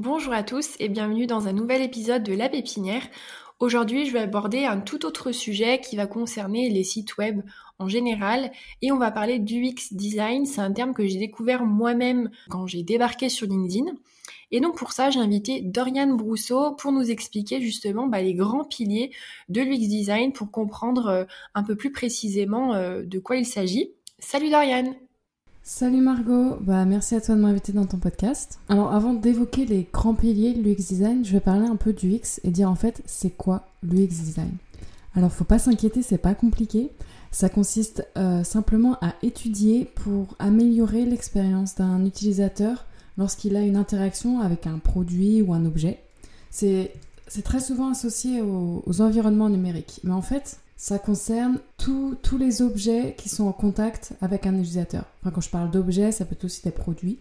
Bonjour à tous et bienvenue dans un nouvel épisode de La Pépinière. Aujourd'hui, je vais aborder un tout autre sujet qui va concerner les sites web en général et on va parler du UX design. C'est un terme que j'ai découvert moi-même quand j'ai débarqué sur LinkedIn. Et donc pour ça, j'ai invité Dorian Brousseau pour nous expliquer justement bah, les grands piliers de l'UX design pour comprendre euh, un peu plus précisément euh, de quoi il s'agit. Salut Dorian Salut Margot, bah, merci à toi de m'inviter dans ton podcast. Alors avant d'évoquer les grands piliers de l'UX design, je vais parler un peu du X et dire en fait c'est quoi l'UX design. Alors faut pas s'inquiéter, c'est pas compliqué. Ça consiste euh, simplement à étudier pour améliorer l'expérience d'un utilisateur lorsqu'il a une interaction avec un produit ou un objet. C'est très souvent associé aux, aux environnements numériques. Mais en fait, ça concerne tous les objets qui sont en contact avec un utilisateur. Quand je parle d'objets, ça peut être aussi des produits.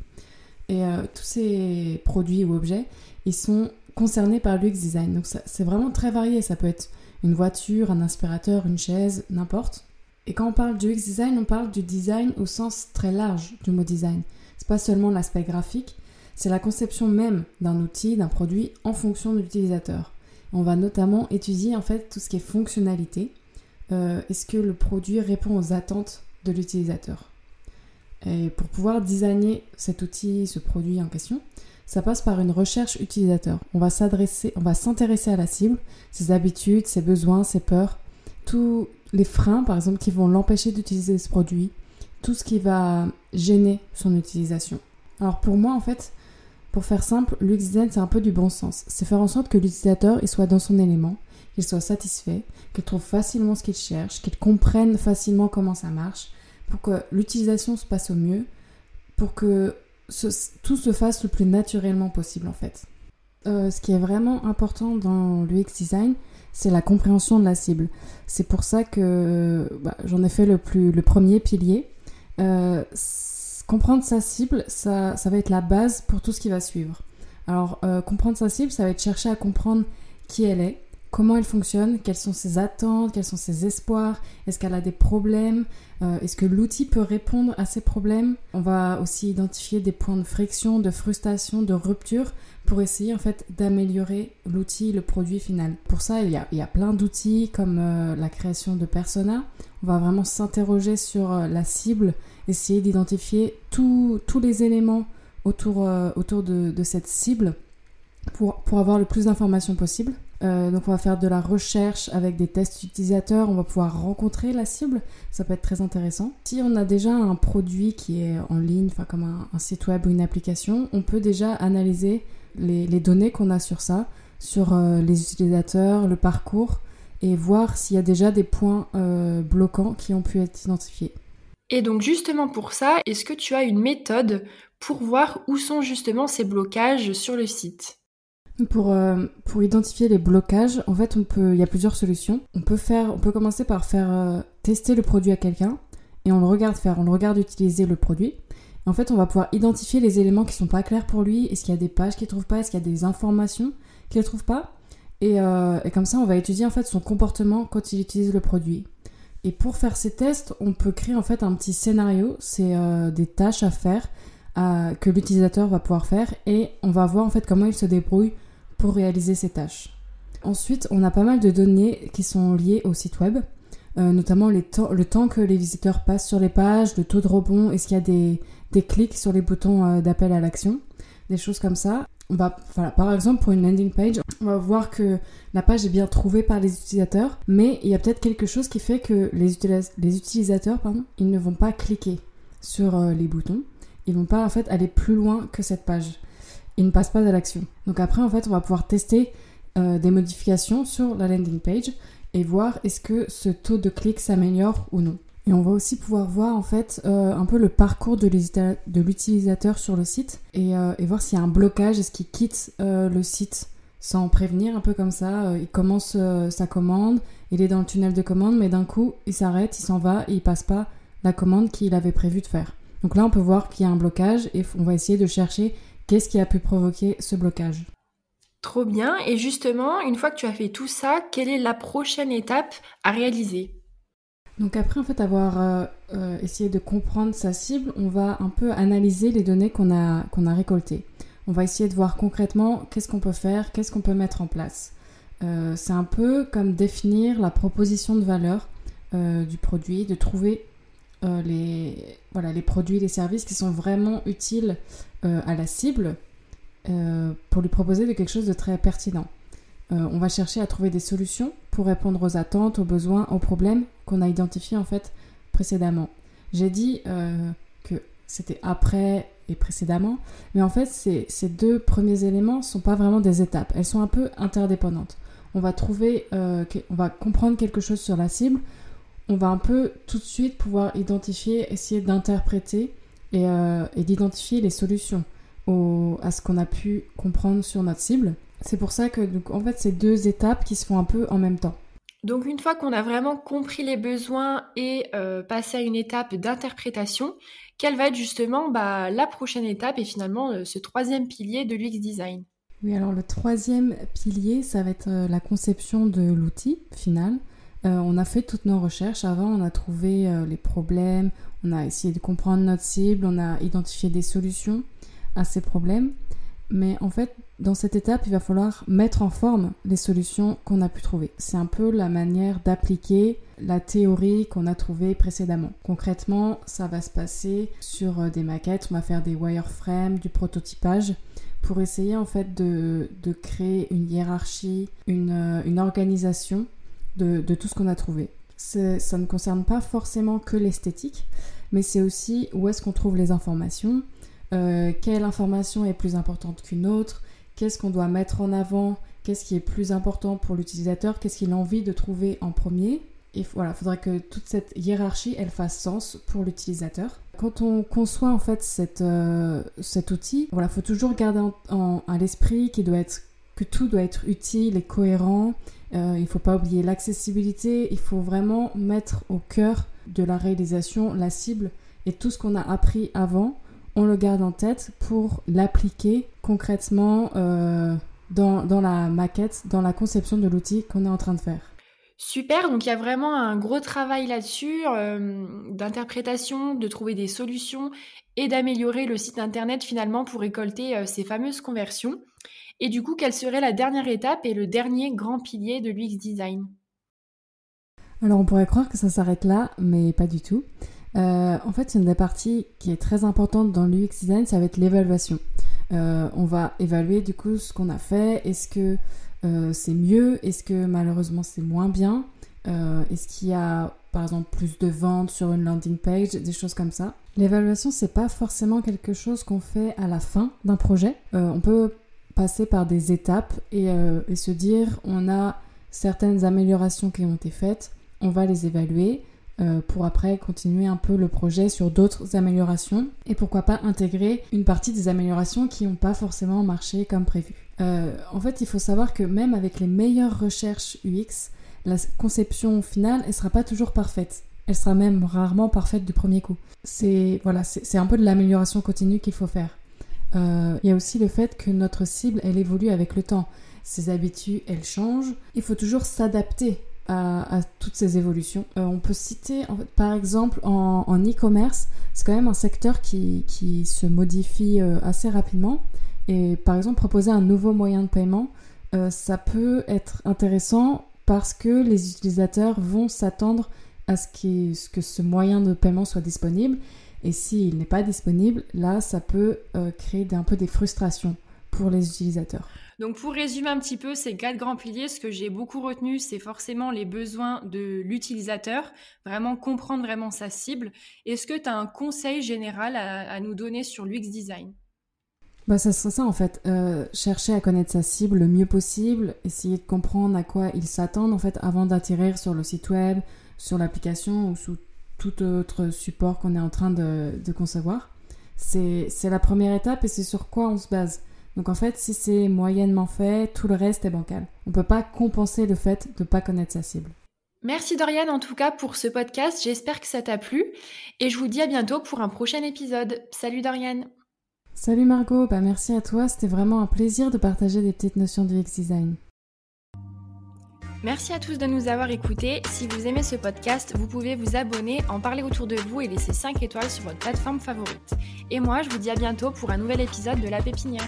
Et euh, tous ces produits ou objets, ils sont concernés par l'UX design. Donc c'est vraiment très varié. Ça peut être une voiture, un aspirateur, une chaise, n'importe. Et quand on parle du UX design, on parle du design au sens très large du mot design. C'est pas seulement l'aspect graphique, c'est la conception même d'un outil, d'un produit en fonction de l'utilisateur. On va notamment étudier en fait tout ce qui est fonctionnalité, euh, est-ce que le produit répond aux attentes de l'utilisateur? Et pour pouvoir designer cet outil, ce produit en question, ça passe par une recherche utilisateur. On va s'adresser, on va s'intéresser à la cible, ses habitudes, ses besoins, ses peurs, tous les freins par exemple qui vont l'empêcher d'utiliser ce produit, tout ce qui va gêner son utilisation. Alors pour moi en fait, pour faire simple, l'UX design c'est un peu du bon sens. C'est faire en sorte que l'utilisateur il soit dans son élément, qu'il soit satisfait, qu'il trouve facilement ce qu'il cherche, qu'il comprenne facilement comment ça marche, pour que l'utilisation se passe au mieux, pour que tout se fasse le plus naturellement possible en fait. Euh, ce qui est vraiment important dans l'UX design, c'est la compréhension de la cible. C'est pour ça que bah, j'en ai fait le, plus, le premier pilier. Euh, comprendre sa cible, ça, ça, va être la base pour tout ce qui va suivre. Alors, euh, comprendre sa cible, ça va être chercher à comprendre qui elle est, comment elle fonctionne, quelles sont ses attentes, quels sont ses espoirs, est-ce qu'elle a des problèmes, euh, est-ce que l'outil peut répondre à ces problèmes. On va aussi identifier des points de friction, de frustration, de rupture pour essayer en fait d'améliorer l'outil, le produit final. Pour ça, il y a, il y a plein d'outils comme euh, la création de persona. On va vraiment s'interroger sur euh, la cible, essayer d'identifier tous les éléments autour, autour de, de cette cible pour, pour avoir le plus d'informations possible. Euh, donc on va faire de la recherche avec des tests utilisateurs, on va pouvoir rencontrer la cible, ça peut être très intéressant. Si on a déjà un produit qui est en ligne, comme un, site web ou une application, on peut déjà analyser les, données qu'on a sur ça, sur euh, les utilisateurs, le parcours, et voir s'il y a déjà des points euh, bloquants qui ont pu être identifiés. Et donc justement pour ça, est-ce que tu as une méthode pour voir où sont justement ces blocages sur le site? Pour, euh, pour identifier les blocages, en fait, on peut, il y a plusieurs solutions. On peut faire, on peut commencer par faire euh, tester le produit à quelqu'un et on le regarde faire, on le regarde utiliser le produit. en fait, on va pouvoir identifier les éléments qui sont pas clairs pour lui. Est-ce qu'il y a des pages qu'il trouve pas? Est-ce qu'il y a des informations qu'il trouve pas? Et, euh, et, comme ça, on va étudier en fait son comportement quand il utilise le produit. Et pour faire ces tests, on peut créer en fait un petit scénario. C'est des tâches à faire que l'utilisateur va pouvoir faire et on va voir en fait comment il se débrouille pour réaliser ces tâches. Ensuite, on a pas mal de données qui sont liées au site web, euh, notamment le temps que les visiteurs passent sur les pages, le taux de rebond, est-ce qu'il y a des, clics sur les boutons euh, d'appel à l'action, des choses comme ça. Par exemple, pour une landing page, on va voir que la page est bien trouvée par les utilisateurs, mais il y a peut-être quelque chose qui fait que les, les utilisateurs, pardon, ils ne vont pas cliquer sur euh, les boutons. Ils vont pas en fait aller plus loin que cette page il ne passe pas à l'action. Donc après, en fait, on va pouvoir tester euh, des modifications sur la landing page et voir est-ce que ce taux de clic s'améliore ou non. Et on va aussi pouvoir voir en fait euh, un peu le parcours de l'utilisateur sur le site et, euh, voir s'il y a un blocage, est-ce qu'il quitte le site sans prévenir, un peu comme ça. il commence sa commande, il est dans le tunnel de commande, mais d'un coup il s'arrête, il s'en va et il passe pas la commande qu'il avait prévu de faire. Donc là on peut voir qu'il y a un blocage et on va essayer de chercher qu'est-ce qui a pu provoquer ce blocage? Trop bien. Et justement, une fois que tu as fait tout ça, quelle est la prochaine étape à réaliser? Donc après en fait avoir euh, euh, essayé de comprendre sa cible, on va un peu analyser les données qu'on a, qu'on a récoltées. On va essayer de voir concrètement qu'est-ce qu'on peut faire, qu'est-ce qu'on peut mettre en place. Euh, c'est un peu comme définir la proposition de valeur du produit, de trouver les, voilà, les produits, les services qui sont vraiment utiles à la cible pour lui proposer de quelque chose de très pertinent. on va chercher à trouver des solutions pour répondre aux attentes, aux besoins, aux problèmes qu'on a identifié en fait précédemment. J'ai dit euh, que c'était après et précédemment, mais en fait ces, deux premiers éléments ne sont pas vraiment des étapes, elles sont un peu interdépendantes. On va trouver, euh, on va comprendre quelque chose sur la cible, on va un peu tout de suite pouvoir identifier, essayer d'interpréter et, euh, d'identifier les solutions à ce qu'on a pu comprendre sur notre cible. C'est pour ça que donc, en fait c'est deux étapes qui se font un peu en même temps. Donc une fois qu'on a vraiment compris les besoins et euh, passé à une étape d'interprétation, quelle va être justement bah, la prochaine étape et finalement euh, ce troisième pilier de l'UX Design? Oui, alors le troisième pilier, ça va être la conception de l'outil final. On a fait toutes nos recherches avant, on a trouvé les problèmes, on a essayé de comprendre notre cible, on a identifié des solutions à ces problèmes. Mais en fait, dans cette étape, il va falloir mettre en forme les solutions qu'on a pu trouver. C'est un peu la manière d'appliquer la théorie qu'on a trouvée précédemment. Concrètement, ça va se passer sur euh, des maquettes, on va faire des wireframes, du prototypage pour essayer en fait de, créer une hiérarchie, une, euh, organisation de, tout ce qu'on a trouvé. Ça ne concerne pas forcément que l'esthétique, mais c'est aussi où est-ce qu'on trouve les informations, euh, quelle information est plus importante qu'une autre, qu'est-ce qu'on doit mettre en avant, qu'est-ce qui est plus important pour l'utilisateur, qu'est-ce qu'il a envie de trouver en premier. Et voilà, il faudrait que toute cette hiérarchie, elle fasse sens pour l'utilisateur. Quand on conçoit en fait euh, cet outil, voilà, faut toujours garder à l'esprit qu'il doit être que tout doit être utile et cohérent. Euh, il ne faut pas oublier l'accessibilité. Il faut vraiment mettre au cœur de la réalisation la cible et tout ce qu'on a appris avant on le garde en tête pour l'appliquer concrètement euh, dans, la maquette, dans la conception de l'outil qu'on est en train de faire. Super, donc il y a vraiment un gros travail là-dessus, euh, d'interprétation, de trouver des solutions et d'améliorer le site internet finalement pour récolter ces fameuses conversions. Et du coup, quelle serait la dernière étape et le dernier grand pilier de l'UX Design? Alors on pourrait croire que ça s'arrête là, mais pas du tout. Euh, en fait, une des parties qui est très importante dans l'UX design, ça va être l'évaluation. Euh, on va évaluer du coup ce qu'on a fait. Est-ce que euh, c'est mieux? Est-ce que malheureusement c'est moins bien? Est-ce qu'il y a par exemple plus de ventes sur une landing page? Des choses comme ça. L'évaluation, c'est pas forcément quelque chose qu'on fait à la fin d'un projet. on peut passer par des étapes et, et se dire on a certaines améliorations qui ont été faites, on va les évaluer euh, pour après continuer un peu le projet sur d'autres améliorations et pourquoi pas intégrer une partie des améliorations qui n'ont pas forcément marché comme prévu. Euh, en fait, il faut savoir que même avec les meilleures recherches UX, la conception finale, elle sera pas toujours parfaite. Elle sera même rarement parfaite du premier coup. C'est voilà, c'est un peu de l'amélioration continue qu'il faut faire. Euh, il y a aussi le fait que notre cible, elle évolue avec le temps. Ses habitudes, elles changent. Il faut toujours s'adapter à, toutes ces évolutions. Euh, on peut citer, par exemple, en e-commerce, c'est quand même un secteur qui, qui se modifie euh, assez rapidement. Et par exemple, proposer un nouveau moyen de paiement, euh, ça peut être intéressant parce que les utilisateurs vont s'attendre à ce, que ce moyen de paiement soit disponible. Et s'il n'est pas disponible, là, ça peut créer un peu des frustrations pour les utilisateurs. Donc pour résumer un petit peu ces quatre grands piliers, ce que j'ai beaucoup retenu, c'est forcément les besoins de l'utilisateur, vraiment comprendre vraiment sa cible. Est-ce que tu as un conseil général à, nous donner sur l'UX design? Bah, ça serait ça en fait, euh, chercher à connaître sa cible le mieux possible, essayer de comprendre à quoi ils s'attendent en fait avant d'atterrir sur le site web, sur l'application ou tout autre support qu'on est en train de, de concevoir. C'est la première étape et c'est sur quoi on se base. Donc en fait, si c'est moyennement fait, tout le reste est bancal. On ne peut pas compenser le fait de ne pas connaître sa cible. Merci Dorian en tout cas pour ce podcast, j'espère que ça t'a plu et je vous dis à bientôt pour un prochain épisode. Salut Dorian Salut Margot, bah merci à toi, c'était vraiment un plaisir de partager des petites notions du X-Design. Merci à tous de nous avoir écoutés. Si vous aimez ce podcast, vous pouvez vous abonner, en parler autour de vous et laisser 5 étoiles sur votre plateforme favorite. Et moi, je vous dis à bientôt pour un nouvel épisode de La Pépinière.